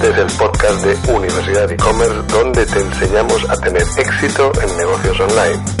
Este es el podcast de Universidad e-commerce donde te enseñamos a tener éxito en negocios online.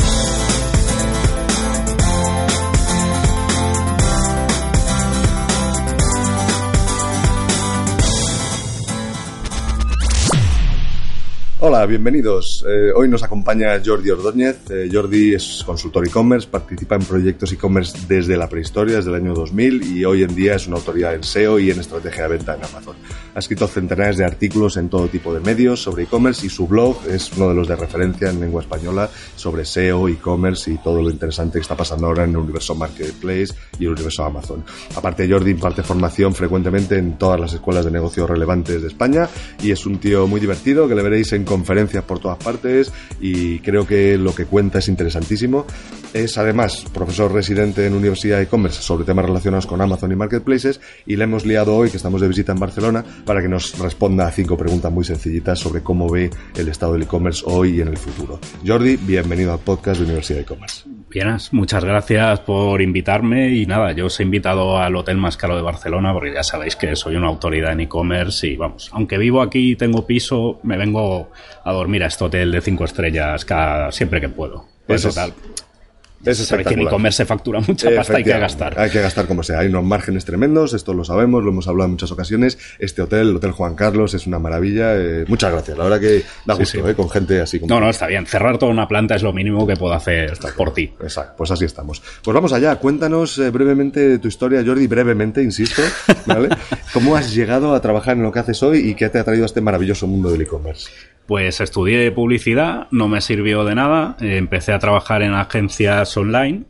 Hola, bienvenidos. Eh, hoy nos acompaña Jordi Ordóñez. Eh, Jordi es consultor e-commerce, participa en proyectos e-commerce desde la prehistoria, desde el año 2000 y hoy en día es una autoridad en SEO y en estrategia de venta en Amazon. Ha escrito centenares de artículos en todo tipo de medios sobre e-commerce y su blog es uno de los de referencia en lengua española sobre SEO, e-commerce y todo lo interesante que está pasando ahora en el universo Marketplace y el universo Amazon. Aparte, Jordi imparte formación frecuentemente en todas las escuelas de negocios relevantes de España y es un tío muy divertido que le veréis en conferencias por todas partes y creo que lo que cuenta es interesantísimo. Es además profesor residente en Universidad e-commerce sobre temas relacionados con Amazon y Marketplaces y le hemos liado hoy que estamos de visita en Barcelona para que nos responda a cinco preguntas muy sencillitas sobre cómo ve el estado del e-commerce hoy y en el futuro. Jordi, bienvenido al podcast de Universidad e-commerce. Bienas, muchas gracias por invitarme y nada, yo os he invitado al hotel más caro de Barcelona porque ya sabéis que soy una autoridad en e-commerce y vamos, aunque vivo aquí y tengo piso, me vengo a dormir a este hotel de cinco estrellas cada, siempre que puedo. Eso Eso tal. Es que en e-commerce se factura mucha pasta, hay que gastar. Hay que gastar como sea. Hay unos márgenes tremendos, esto lo sabemos, lo hemos hablado en muchas ocasiones. Este hotel, el Hotel Juan Carlos, es una maravilla. eh, muchas gracias. La verdad que da gusto, sí. eh, con gente así como. No, no, está bien. Cerrar toda una planta es lo mínimo que puedo hacer por ti. Exacto, pues así estamos. Pues vamos allá, cuéntanos eh, brevemente tu historia, Jordi, brevemente, insisto, ¿vale? ¿Cómo has llegado a trabajar en lo que haces hoy y qué te ha traído a este maravilloso mundo del e-commerce? Pues estudié publicidad, no me sirvió de nada. eh, empecé a trabajar en agencias online.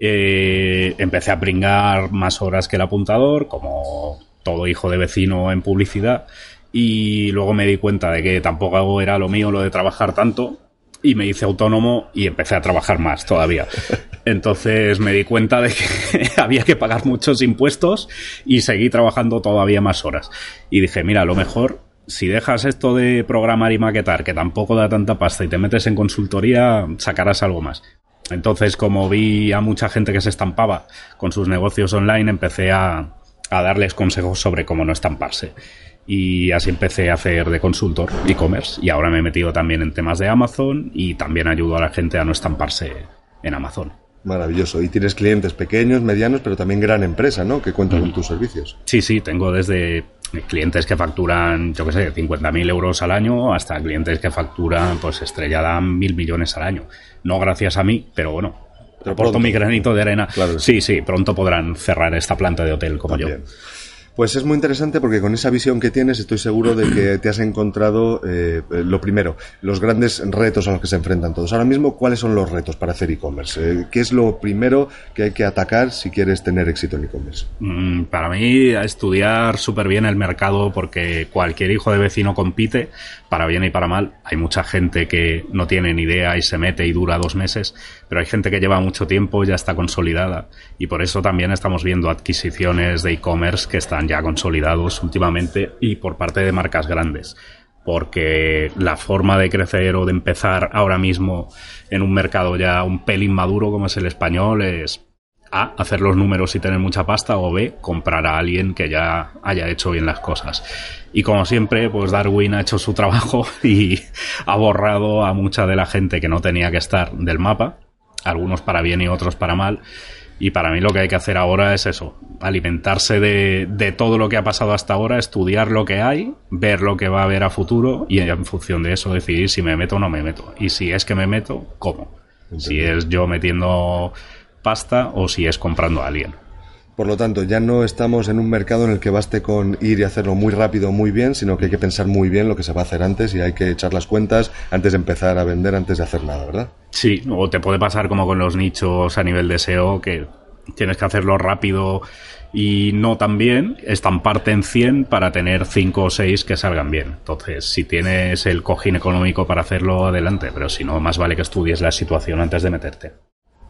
eh, empecé a pringar más horas que el apuntador, como todo hijo de vecino en publicidad. Y luego me di cuenta de que tampoco era lo mío lo de trabajar tanto. Y me hice autónomo y empecé a trabajar más todavía. Entonces me di cuenta de que había que pagar muchos impuestos y seguí trabajando todavía más horas. Y dije, mira, lo mejor si dejas esto de programar y maquetar, que tampoco da tanta pasta, y te metes en consultoría, sacarás algo más. Entonces, como vi a mucha gente que se estampaba con sus negocios online, empecé a, a darles consejos sobre cómo no estamparse. Y así empecé a hacer de consultor e-commerce. Y ahora me he metido también en temas de Amazon y también ayudo a la gente a no estamparse en Amazon. Maravilloso. Y tienes clientes pequeños, medianos, pero también gran empresa, ¿no? Que cuentan con tus servicios. Sí, sí, tengo desde clientes que facturan, yo qué sé, 50.000 euros al año hasta clientes que facturan, pues estrellada mil millones al año. No gracias a mí, pero bueno, Pero aporto pronto. mi granito de arena. Claro sí, sí, pronto podrán cerrar esta planta de hotel como También. yo. Pues es muy interesante porque con esa visión que tienes estoy seguro de que te has encontrado eh, eh, lo primero, los grandes retos a los que se enfrentan todos. Ahora mismo, ¿cuáles son los retos para hacer e-commerce? Eh, ¿Qué es lo primero que hay que atacar si quieres tener éxito en e-commerce? Mm, Para mí, estudiar súper bien el mercado porque cualquier hijo de vecino compite, para bien y para mal. Hay mucha gente que no tiene ni idea y se mete y dura dos meses, pero hay gente que lleva mucho tiempo, ya está consolidada. Y por eso también estamos viendo adquisiciones de e-commerce que están ya consolidados últimamente y por parte de marcas grandes. Porque la forma de crecer o de empezar ahora mismo en un mercado ya un pelín maduro como es el español es a. hacer los números y tener mucha pasta o B. comprar a alguien que ya haya hecho bien las cosas. Y como siempre, pues Darwin ha hecho su trabajo y ha borrado a mucha de la gente que no tenía que estar del mapa, algunos para bien y otros para mal. Y para mí lo que hay que hacer ahora es eso, alimentarse de, de todo lo que ha pasado hasta ahora, estudiar lo que hay, ver lo que va a haber a futuro y en función de eso decidir si me meto o no me meto. Y si es que me meto, ¿cómo? Si es yo metiendo pasta o si es comprando a alguien. Por lo tanto, ya no estamos en un mercado en el que baste con ir y hacerlo muy rápido, muy bien, sino que hay que pensar muy bien lo que se va a hacer antes y hay que echar las cuentas antes de empezar a vender, antes de hacer nada, ¿verdad? Sí, o te puede pasar como con los nichos a nivel de SEO que tienes que hacerlo rápido y no tan bien, estamparte en 100 para tener 5 o 6 que salgan bien. Entonces, si tienes el cojín económico para hacerlo, adelante, pero si no, más vale que estudies la situación antes de meterte.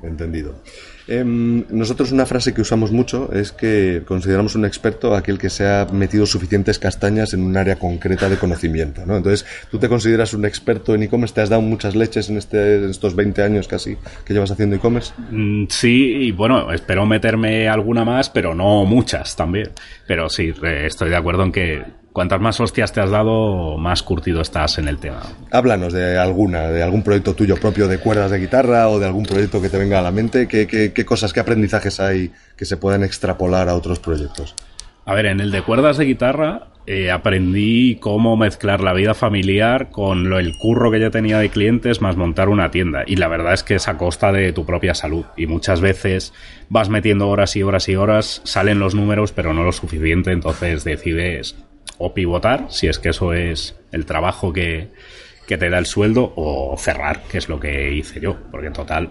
Entendido. Em, nosotros una frase que usamos mucho es que consideramos un experto aquel que se ha metido suficientes castañas en un área concreta de conocimiento, ¿no? Entonces, ¿tú te consideras un experto en e-commerce? ¿Te has dado muchas leches en, este, en estos 20 años casi que llevas haciendo e-commerce? Mm, Sí, y bueno, espero meterme alguna más, pero no muchas también. Pero sí, estoy de acuerdo en que cuantas más hostias te has dado, más curtido estás en el tema. Háblanos de alguna, de algún proyecto tuyo propio de cuerdas de guitarra o de algún proyecto que te venga a la mente. ¿Qué, qué cosas, qué aprendizajes hay que se puedan extrapolar a otros proyectos? A ver, en el de cuerdas de guitarra eh, aprendí cómo mezclar la vida familiar con lo, el curro que ya tenía de clientes más montar una tienda. Y la verdad es que es a costa de tu propia salud. Y muchas veces vas metiendo horas y horas y horas, salen los números, pero no lo suficiente. Entonces decides o pivotar, si es que eso es el trabajo que, que te da el sueldo, o cerrar, que es lo que hice yo. Porque en total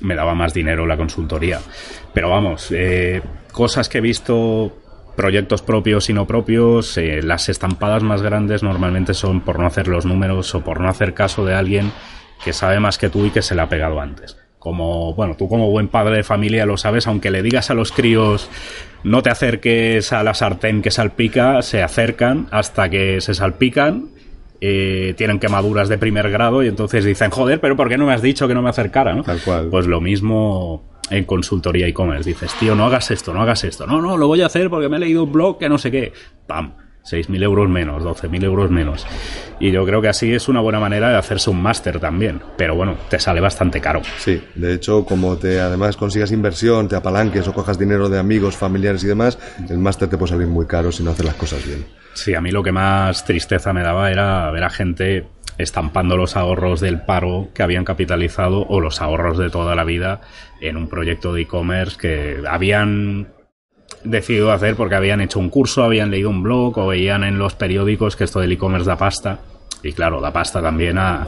me daba más dinero la consultoría. Pero vamos, eh, cosas que he visto proyectos propios y no propios, eh, las estampadas más grandes normalmente son por no hacer los números o por no hacer caso de alguien que sabe más que tú y que se le ha pegado antes. Como, bueno, tú como buen padre de familia lo sabes, aunque le digas a los críos no te acerques a la sartén que salpica, se acercan hasta que se salpican eh, tienen quemaduras de primer grado y entonces dicen, joder, pero ¿por qué no me has dicho que no me acercara? ¿no? Tal cual. Pues lo mismo en consultoría e-commerce. Dices, tío, no hagas esto, no hagas esto. No, no, lo voy a hacer porque me he leído un blog que no sé qué. ¡Pam! 6.000 euros menos, 12.000 euros menos. Y yo creo que así es una buena manera de hacerse un máster también. Pero bueno, te sale bastante caro. Sí, de hecho, como te además consigas inversión, te apalanques o cojas dinero de amigos, familiares y demás, el máster te puede salir muy caro si no haces las cosas bien. Sí, a mí lo que más tristeza me daba era ver a gente estampando los ahorros del paro que habían capitalizado o los ahorros de toda la vida en un proyecto de e-commerce que habían decidido hacer porque habían hecho un curso, habían leído un blog o veían en los periódicos que esto del e-commerce da pasta. Y claro, da pasta también a,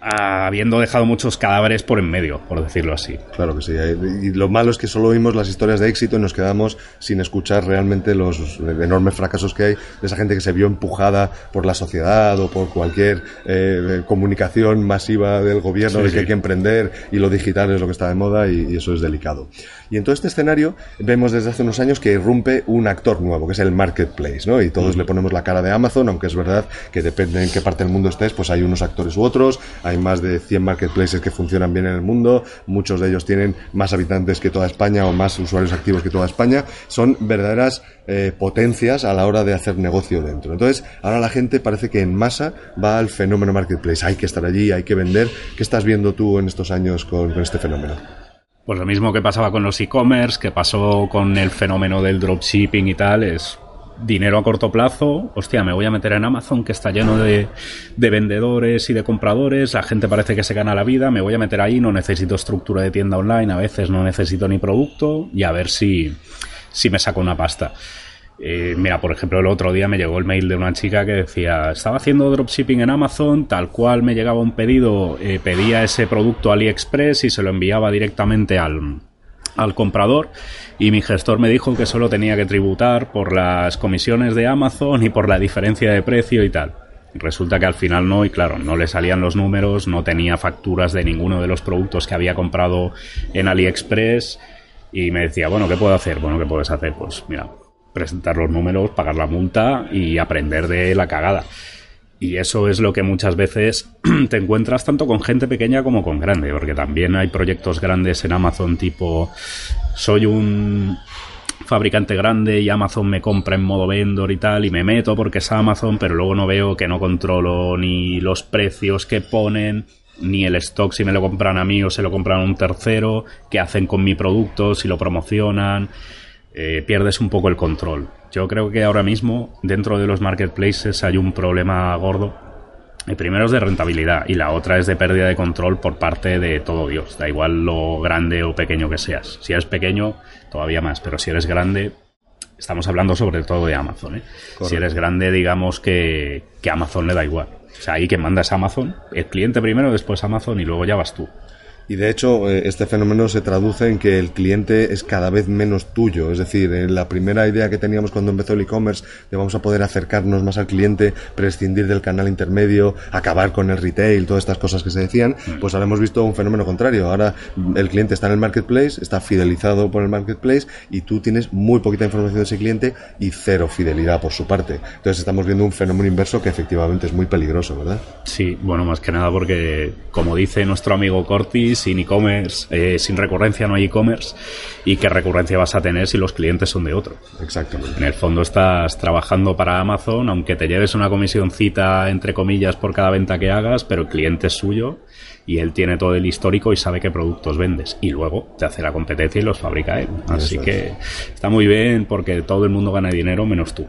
habiendo dejado muchos cadáveres por en medio, por decirlo así. Claro que sí. Y lo malo es que solo oímos las historias de éxito y nos quedamos sin escuchar realmente los enormes fracasos que hay de esa gente que se vio empujada por la sociedad o por cualquier eh, comunicación masiva del gobierno de que hay que emprender y lo digital es lo que está de moda y, eso es delicado. Y en todo este escenario vemos desde hace unos años que irrumpe un actor nuevo, que es el marketplace, ¿no? Y todos le ponemos la cara de Amazon, aunque es verdad que depende en qué parte del mundo estés, pues hay unos actores u otros, hay más de 100 marketplaces que funcionan bien en el mundo, muchos de ellos tienen más habitantes que toda España o más usuarios activos que toda España, son verdaderas eh, potencias a la hora de hacer negocio dentro. Entonces, ahora la gente parece que en masa va al fenómeno marketplace, hay que estar allí, hay que vender. ¿Qué estás viendo tú en estos años con, este fenómeno? Pues lo mismo que pasaba con los e-commerce, que pasó con el fenómeno del dropshipping y tal, dinero a corto plazo, hostia, me voy a meter en Amazon que está lleno de, de, vendedores y de compradores, la gente parece que se gana la vida, me voy a meter ahí, no necesito estructura de tienda online, a veces no necesito ni producto y a ver si, si me saco una pasta. Eh, mira, por ejemplo, el otro día me llegó el mail de una chica que decía, estaba haciendo dropshipping en Amazon, tal cual me llegaba un pedido, eh, pedía ese producto AliExpress y se lo enviaba directamente al, al comprador y mi gestor me dijo que solo tenía que tributar por las comisiones de Amazon y por la diferencia de precio y tal. Resulta que al final no, y claro, no le salían los números, no tenía facturas de ninguno de los productos que había comprado en AliExpress y me decía, bueno, ¿qué puedo hacer? Bueno, ¿qué puedes hacer? Pues mira, presentar los números, pagar la multa y aprender de la cagada. Y eso es lo que muchas veces te encuentras tanto con gente pequeña como con grande, porque también hay proyectos grandes en Amazon tipo soy un fabricante grande y Amazon me compra en modo vendor y tal y me meto porque es Amazon, pero luego no veo que no controlo ni los precios que ponen, ni el stock si me lo compran a mí o se lo compran a un tercero, qué hacen con mi producto, si lo promocionan. Eh, pierdes un poco el control. Yo creo que ahora mismo dentro de los marketplaces hay un problema gordo. El primero es de rentabilidad y la otra es de pérdida de control por parte de todo Dios. Da igual lo grande o pequeño que seas. Si eres pequeño, todavía más, pero si eres grande, estamos hablando sobre todo de Amazon. ¿eh? Si eres grande, digamos que, que Amazon le da igual. O sea, ahí que mandas Amazon, el cliente primero, después Amazon y luego ya vas tú. Y de hecho, eh, este fenómeno se traduce en que el cliente es cada vez menos tuyo. Es decir, en la primera idea que teníamos cuando empezó el e-commerce de vamos a poder acercarnos más al cliente, prescindir del canal intermedio, acabar con el retail, todas estas cosas que se decían, mm. pues ahora hemos visto un fenómeno contrario. Ahora el cliente está en el marketplace, está fidelizado por el marketplace y tú tienes muy poquita información de ese cliente y cero fidelidad por su parte. Entonces estamos viendo un fenómeno inverso que efectivamente es muy peligroso, ¿verdad? Sí, bueno, más que nada porque, como dice nuestro amigo Cortis, sin e-commerce, eh, sin recurrencia no hay e-commerce, y qué recurrencia vas a tener si los clientes son de otro. Exactamente. En el fondo estás trabajando para Amazon, aunque te lleves una comisioncita, entre comillas, por cada venta que hagas, pero el cliente es suyo y él tiene todo el histórico y sabe qué productos vendes. Y luego te hace la competencia y los fabrica él. Así que está muy bien porque todo el mundo gana dinero menos tú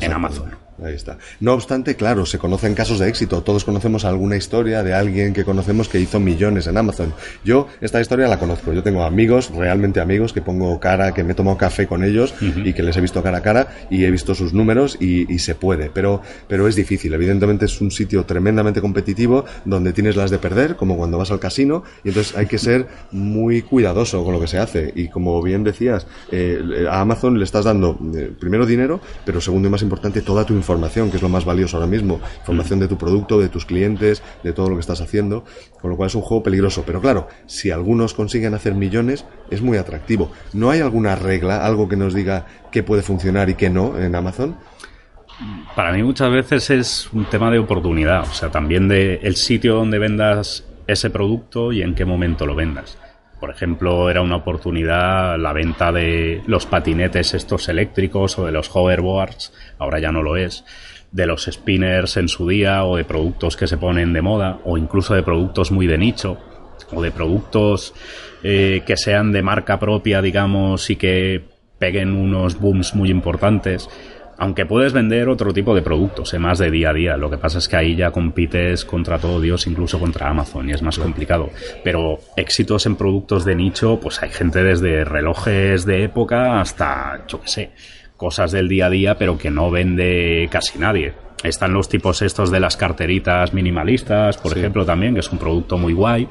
en Amazon. Ahí está. No obstante, claro, se conocen casos de éxito. Todos conocemos alguna historia de alguien que conocemos que hizo millones en Amazon. Yo esta historia la conozco. Yo tengo amigos, realmente amigos, que pongo cara, que me he tomado café con ellos y que les he visto cara a cara y he visto sus números y, se puede. Pero, pero es difícil. Evidentemente es un sitio tremendamente competitivo donde tienes las de perder, como cuando vas al casino, y entonces hay que ser muy cuidadoso con lo que se hace. Y como bien decías, eh, a Amazon le estás dando eh, primero dinero, pero segundo y más importante, toda tu información información, que es lo más valioso ahora mismo, información de tu producto, de tus clientes, de todo lo que estás haciendo, con lo cual es un juego peligroso. Pero claro, si algunos consiguen hacer millones, es muy atractivo. ¿No hay alguna regla, algo que nos diga qué puede funcionar y qué no en Amazon? Para mí muchas veces es un tema de oportunidad, o sea, también de el sitio donde vendas ese producto y en qué momento lo vendas. Por ejemplo, era una oportunidad la venta de los patinetes estos eléctricos o de los hoverboards, ahora ya no lo es, de los spinners en su día o de productos que se ponen de moda o incluso de productos muy de nicho o de productos eh, que sean de marca propia, digamos, y que peguen unos booms muy importantes. Aunque puedes vender otro tipo de productos, eh, más de día a día. Lo que pasa es que ahí ya compites contra todo Dios, incluso contra Amazon, y es más complicado. Pero éxitos en productos de nicho, pues hay gente desde relojes de época hasta, yo qué sé, cosas del día a día, pero que no vende casi nadie. Están los tipos estos de las carteritas minimalistas, por ejemplo, también, que es un producto muy guay.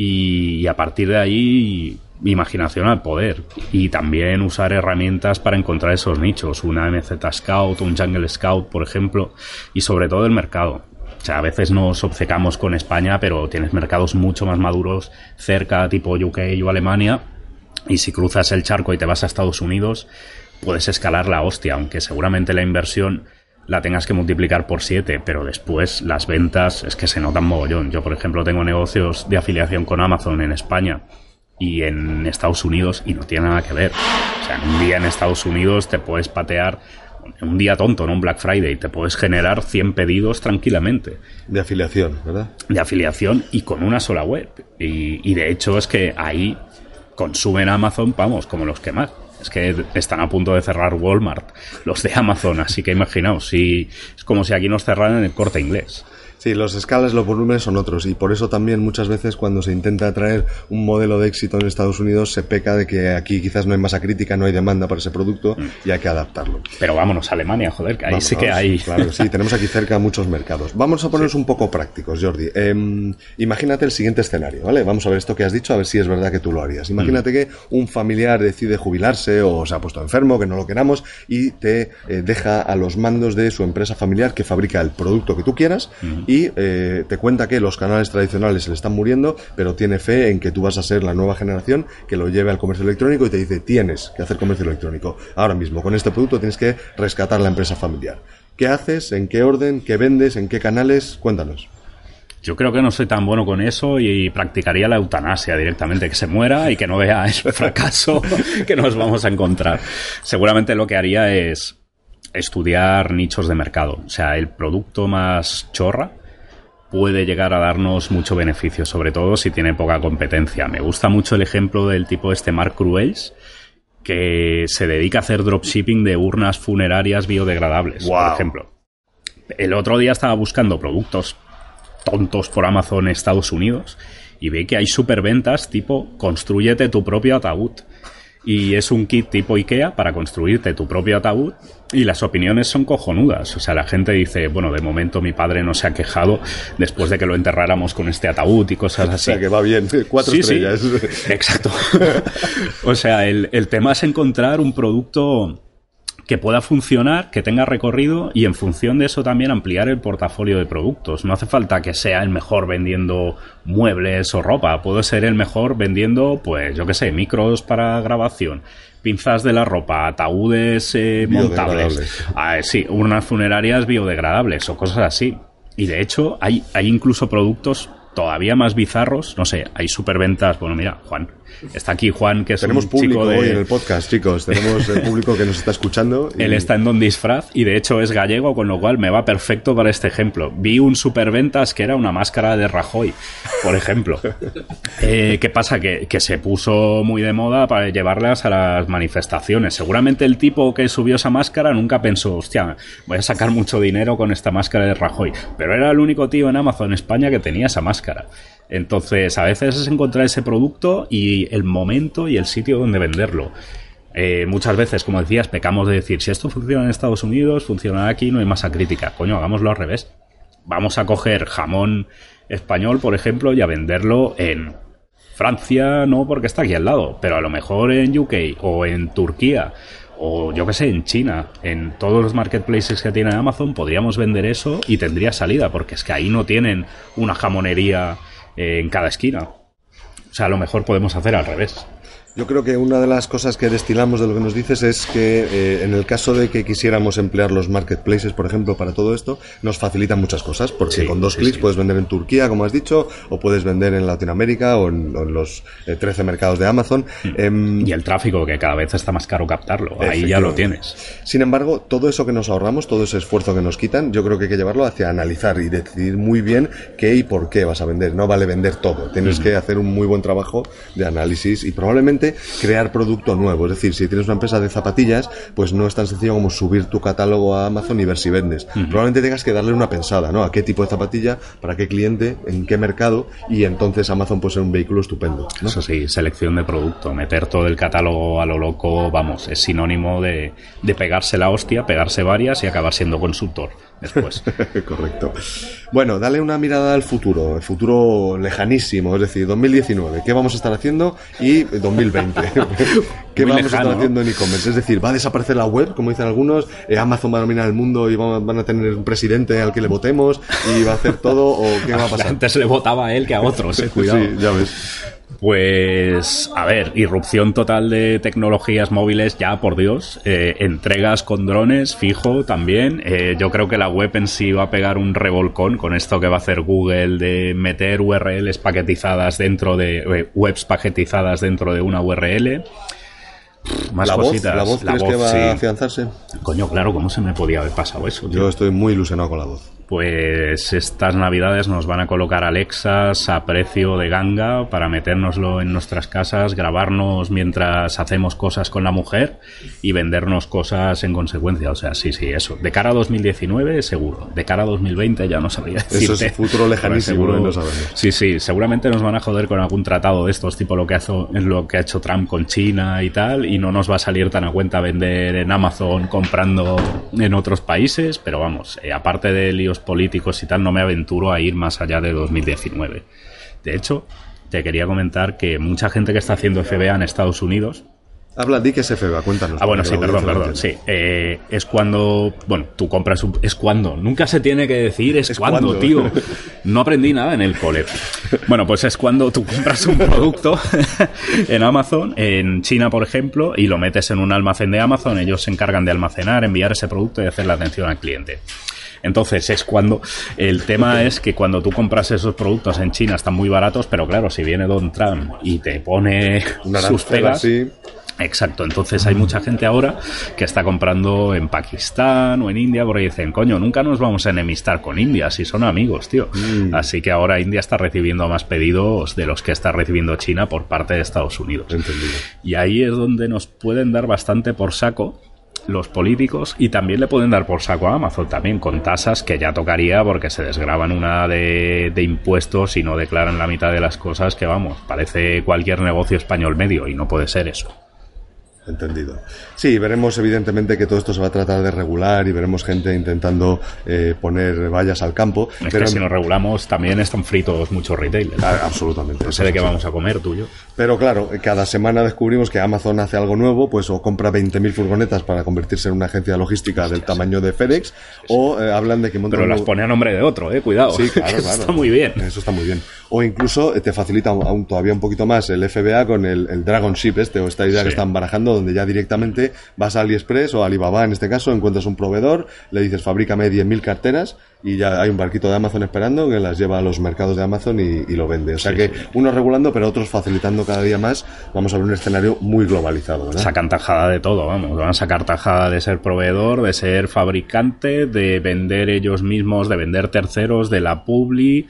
y a partir de ahí imaginación al poder y también usar herramientas para encontrar esos nichos, una MZ Scout, un Jungle Scout, por ejemplo, y sobre todo el mercado. O sea, a veces nos obcecamos con España, pero tienes mercados mucho más maduros cerca, tipo UK o Alemania, y si cruzas el charco y te vas a Estados Unidos, puedes escalar la hostia, aunque seguramente la inversión la tengas que multiplicar por 7, pero después las ventas es que se notan mogollón. Yo, por ejemplo, tengo negocios de afiliación con Amazon en España y en Estados Unidos y no tiene nada que ver. O sea, en un día en Estados Unidos te puedes patear un día tonto, no un Black Friday, te puedes generar 100 pedidos tranquilamente. De afiliación, ¿verdad? De afiliación y con una sola web. Y, y de hecho es que ahí consumen Amazon, vamos, como los que más. Es que están a punto de cerrar Walmart, los de Amazon, así que imaginaos, si, es como si aquí nos cerraran el corte inglés. Sí, los escalas, los volúmenes son otros y por eso también muchas veces cuando se intenta traer un modelo de éxito en Estados Unidos se peca de que aquí quizás no hay masa crítica, no hay demanda para ese producto mm. y hay que adaptarlo. Pero vámonos a Alemania, joder, que ahí sí que hay. Claro, sí, tenemos aquí cerca muchos mercados. Vamos a ponernos un poco prácticos, Jordi. Em, imagínate el siguiente escenario, ¿vale? Vamos a ver esto que has dicho, a ver si es verdad que tú lo harías. Imagínate mm. que un familiar decide jubilarse o se ha puesto enfermo, que no lo queramos, y te eh, deja a los mandos de su empresa familiar que fabrica el producto que tú quieras mm. Y eh, te cuenta que los canales tradicionales se le están muriendo, pero tiene fe en que tú vas a ser la nueva generación que lo lleve al comercio electrónico y te dice tienes que hacer comercio electrónico. Ahora mismo, con este producto tienes que rescatar la empresa familiar. ¿Qué haces? ¿En qué orden? ¿Qué vendes? ¿En qué canales? Cuéntanos. Yo creo que no soy tan bueno con eso y practicaría la eutanasia directamente, que se muera y que no vea el fracaso que nos vamos a encontrar. Seguramente lo que haría es estudiar nichos de mercado. O sea, el producto más chorra puede llegar a darnos mucho beneficio, sobre todo si tiene poca competencia. Me gusta mucho el ejemplo del tipo este Mark Cruels, que se dedica a hacer dropshipping de urnas funerarias biodegradables, por ejemplo. El otro día estaba buscando productos tontos por Amazon Estados Unidos y ve que hay superventas tipo construyete tu propio ataúd y es un kit tipo IKEA para construirte tu propio ataúd y las opiniones son cojonudas. O sea, la gente dice, bueno, de momento mi padre no se ha quejado después de que lo enterráramos con este ataúd y cosas así. O sea, que va bien, cuatro estrellas. Exacto. o sea, el, el tema es encontrar un producto que pueda funcionar, que tenga recorrido y en función de eso también ampliar el portafolio de productos. No hace falta que sea el mejor vendiendo muebles o ropa, puede ser el mejor vendiendo, pues yo qué sé, micros para grabación, pinzas de la ropa, ataúdes eh, montables, ah, sí, urnas funerarias biodegradables o cosas así. Y de hecho hay, hay incluso productos todavía más bizarros, no sé, hay superventas, bueno, mira, Juan, está aquí Juan, que es Tenemos un público chico de... hoy en el podcast, chicos, tenemos el público que nos está escuchando. y- Él está en Don Disfraz y de hecho es gallego, con lo cual me va perfecto para este ejemplo. Vi un superventas que era una máscara de Rajoy, por ejemplo. Eh, ¿Qué pasa? Que, que se puso muy de moda para llevarlas a las manifestaciones. Seguramente el tipo que subió esa máscara nunca pensó, hostia, voy a sacar mucho dinero con esta máscara de Rajoy. Pero era el único tío en Amazon España que tenía esa máscara. Entonces, a veces es encontrar ese producto y el momento y el sitio donde venderlo. Eh, muchas veces, como decías, pecamos de decir, si esto funciona en Estados Unidos, funciona aquí, no hay masa crítica. Coño, hagámoslo al revés. Vamos a coger jamón español, por ejemplo, y a venderlo en Francia, no porque está aquí al lado, pero a lo mejor en UK o en Turquía o yo que sé, en China, en todos los marketplaces que tiene Amazon, podríamos vender eso y tendría salida, porque es que ahí no tienen una jamonería en cada esquina. O sea, a lo mejor podemos hacer al revés. Yo creo que una de las cosas que destilamos de lo que nos dices es que eh, en el caso de que quisiéramos emplear los marketplaces, por ejemplo, para todo esto, nos facilitan muchas cosas, porque Sí, con dos sí, clics sí. puedes vender en Turquía, como has dicho, o puedes vender en Latinoamérica o en, o en los eh, 13 mercados de Amazon. Em, Y el tráfico, que cada vez está más caro captarlo. Ahí ya lo tienes. Sin embargo, todo eso que nos ahorramos, todo ese esfuerzo que nos quitan, yo creo que hay que llevarlo hacia analizar y decidir muy bien qué y por qué vas a vender. No vale vender todo. Tienes que hacer un muy buen trabajo de análisis y probablemente crear producto nuevo. Es decir, si tienes una empresa de zapatillas, pues no es tan sencillo como subir tu catálogo a Amazon y ver si vendes. Probablemente tengas que darle una pensada, ¿no? A qué tipo de zapatilla, para qué cliente, en qué mercado y entonces Amazon puede ser un vehículo estupendo. ¿no? Eso sí, selección de producto. Meter todo el catálogo a lo loco, vamos, es sinónimo de, de pegarse la hostia, pegarse varias y acabar siendo consultor después. Correcto. Bueno, dale una mirada al futuro, el futuro lejanísimo, es decir, 2019. ¿Qué vamos a estar haciendo? Y 2020. ¿Qué Muy vamos a estar haciendo en e-commerce? Es decir, ¿va a desaparecer la web, como dicen algunos? Eh, ¿Amazon va a dominar el mundo y van van a tener un presidente al que le votemos y va a hacer todo? ¿O qué va a pasar? Antes le votaba a él que a otros, eh, cuidado. Sí, ya ves. Pues, a ver, irrupción total de tecnologías móviles, ya por Dios. Eh, entregas con drones, fijo también. Eh, yo creo que la web en sí va a pegar un revolcón con esto que va a hacer Google de meter URLs paquetizadas dentro de. eh, webs paquetizadas dentro de una URL. Pff, Más la voz, cositas. la voz, ¿crees que va sí. a afianzarse? Coño, claro, ¿cómo se me podía haber pasado eso? tío? Yo estoy muy ilusionado con la voz. Pues estas navidades nos van a colocar Alexas a precio de ganga para metérnoslo en nuestras casas, grabarnos mientras hacemos cosas con la mujer y vendernos cosas en consecuencia. O sea, sí, sí, eso. De cara a 2019, seguro. De cara a 2020 ya no sabría Eso decirte. es futuro lejanísimo, Pero ¿eh? no. Sí, sí, seguramente nos van a joder con algún tratado de estos, tipo lo que, lo que ha hecho Trump con China y tal, y no nos va a salir tan a cuenta vender en Amazon comprando en otros países, pero vamos, eh, aparte de líos políticos y tal, no me aventuro a ir más allá de 2019. De hecho, te quería comentar que mucha gente que está haciendo FBA en Estados Unidos, Habla, di que es FBA, cuéntanos. Ah, bueno, sí, perdón, perdón, sí. Eh, es cuando, bueno, tú compras un... Es cuando. Nunca se tiene que decir es, Es cuando, cuando. tío. No aprendí nada en el cole. Bueno, pues es cuando tú compras un producto en Amazon, en China, por ejemplo, y lo metes en un almacén de Amazon. Ellos se encargan de almacenar, enviar ese producto y hacer la atención al cliente. Entonces es cuando el tema es que cuando tú compras esos productos en China están muy baratos, pero claro, si viene Don Trump y te pone Una sus pegas, así. Exacto, entonces hay mucha gente ahora que está comprando en Pakistán o en India porque dicen, coño, nunca nos vamos a enemistar con India si son amigos, tío. Mm. Así que ahora India está recibiendo más pedidos de los que está recibiendo China por parte de Estados Unidos. Entendido. Y ahí es donde nos pueden dar bastante por saco los políticos y también le pueden dar por saco a Amazon también con tasas que ya tocaría porque se desgraban una de, impuestos y no declaran la mitad de las cosas que vamos, parece cualquier negocio español medio y no puede ser eso. Entendido. Sí, veremos evidentemente que todo esto se va a tratar de regular y veremos gente intentando eh, poner vallas al campo. Es pero que si nos regulamos también están fritos muchos retailers. Ah, absolutamente. No sé de qué vamos a comer tú y yo. Pero claro, cada semana descubrimos que Amazon hace algo nuevo, pues o compra 20.000 furgonetas para convertirse en una agencia logística del tamaño de FedEx, o eh, hablan de que montan Pero las pone a nombre de otro, eh, cuidado. Sí, claro, Eso claro. Está muy bien. Eso está muy bien. O incluso eh, te facilita aún, todavía un poquito más el FBA con el, el Dragon Ship este, o esta idea que están barajando, donde ya directamente vas a AliExpress o Alibaba en este caso, encuentras un proveedor, le dices fabrícame 10.000 carteras y ya hay un barquito de Amazon esperando que las lleva a los mercados de Amazon y, lo vende. O sea que unos regulando, pero otros facilitando cada día más. Vamos a ver un escenario muy globalizado. ¿verdad? Sacan tajada de todo, vamos. Van a sacar tajada de ser proveedor, de ser fabricante, de vender ellos mismos, de vender terceros, de la publi,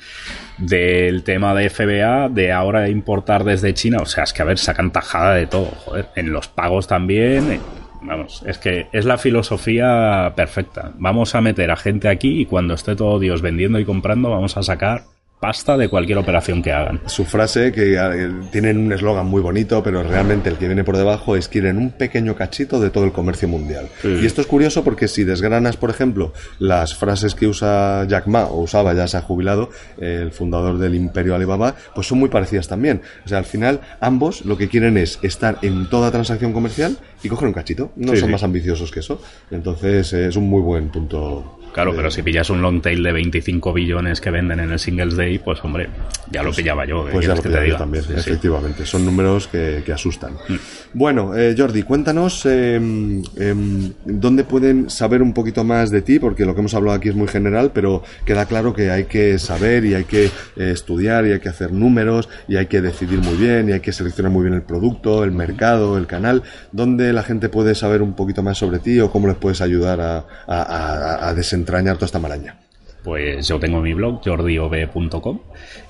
del tema de FBA, de ahora importar desde China. O sea, es que a ver, sacan tajada de todo, joder. En los pagos también Vamos, es que es la filosofía perfecta. Vamos a meter a gente aquí y cuando esté todo Dios vendiendo y comprando, vamos a sacar pasta de cualquier operación que hagan. Su frase, que eh, tienen un eslogan muy bonito, pero realmente el que viene por debajo es quieren un pequeño cachito de todo el comercio mundial. Y esto es curioso porque si desgranas, por ejemplo, las frases que usa Jack Ma, o usaba, ya se ha jubilado, el fundador del imperio Alibaba, pues son muy parecidas también. O sea, al final, ambos lo que quieren es estar en toda transacción comercial y coger un cachito. No son más ambiciosos que eso. Entonces, es un muy buen punto Claro, pero si pillas un long tail de 25 billones que venden en el Singles Day, pues hombre, ya lo pillaba yo. Pues ya lo pillaba yo también, efectivamente. Son números que, asustan. Mm. Bueno, eh, Jordi, cuéntanos em, em, dónde pueden saber un poquito más de ti, porque lo que hemos hablado aquí es muy general, pero queda claro que hay que saber y hay que eh, estudiar y hay que hacer números y hay que decidir muy bien y hay que seleccionar muy bien el producto, el mercado, el canal. ¿Dónde la gente puede saber un poquito más sobre ti o cómo les puedes ayudar a, a, a desentrañar toda esta maraña? Pues yo tengo mi blog, jordiob.com,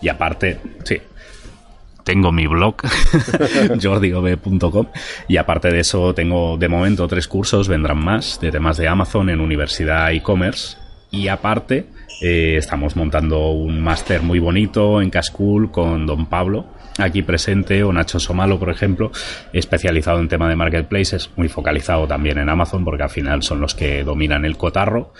y aparte, sí, tengo mi blog, jordiob.com, y aparte de eso tengo de momento tres cursos, vendrán más, de temas de Amazon en Universidad e-commerce, y aparte eh, estamos montando un máster muy bonito en Cascool con don Pablo, aquí presente, o Nacho Somalo, por ejemplo, especializado en tema de marketplaces, muy focalizado también en Amazon, porque al final son los que dominan el cotarro.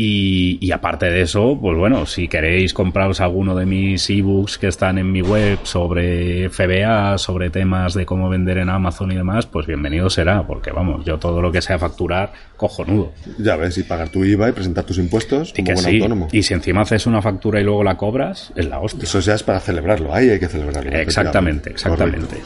Y, aparte de eso, pues bueno, si queréis compraros alguno de mis ebooks que están en mi web sobre FBA, sobre temas de cómo vender en Amazon y demás, pues bienvenido será, porque vamos, yo todo lo que sea facturar, cojonudo. Ya ves, y pagar tu IVA y presentar tus impuestos como buen autónomo. Y si encima haces una factura y luego la cobras, es la hostia. Eso ya es para celebrarlo, ahí hay que celebrarlo. Exactamente, exactamente.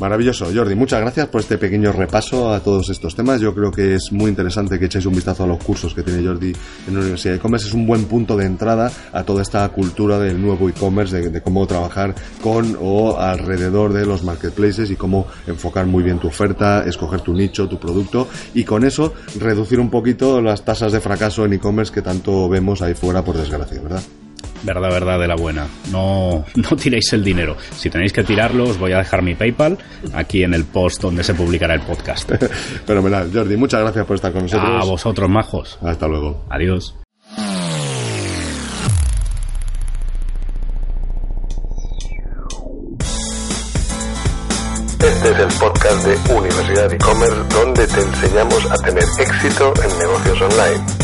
Maravilloso, Jordi. Muchas gracias por este pequeño repaso a todos estos temas. Yo creo que es muy interesante que echéis un vistazo a los cursos que tiene Jordi en la Universidad de E-Commerce. Es un buen punto de entrada a toda esta cultura del nuevo e-commerce, de, cómo trabajar con o alrededor de los marketplaces y cómo enfocar muy bien tu oferta, escoger tu nicho, tu producto y con eso reducir un poquito las tasas de fracaso en e-commerce que tanto vemos ahí fuera, por desgracia, ¿verdad? Verdad, verdad de la buena. No, no tiréis el dinero. Si tenéis que tirarlo, os voy a dejar mi PayPal aquí en el post donde se publicará el podcast. Fenomenal. Jordi, muchas gracias por estar con nosotros. A vosotros, majos. Hasta luego. Adiós. Este es el podcast de Universidad e-commerce donde te enseñamos a tener éxito en negocios online.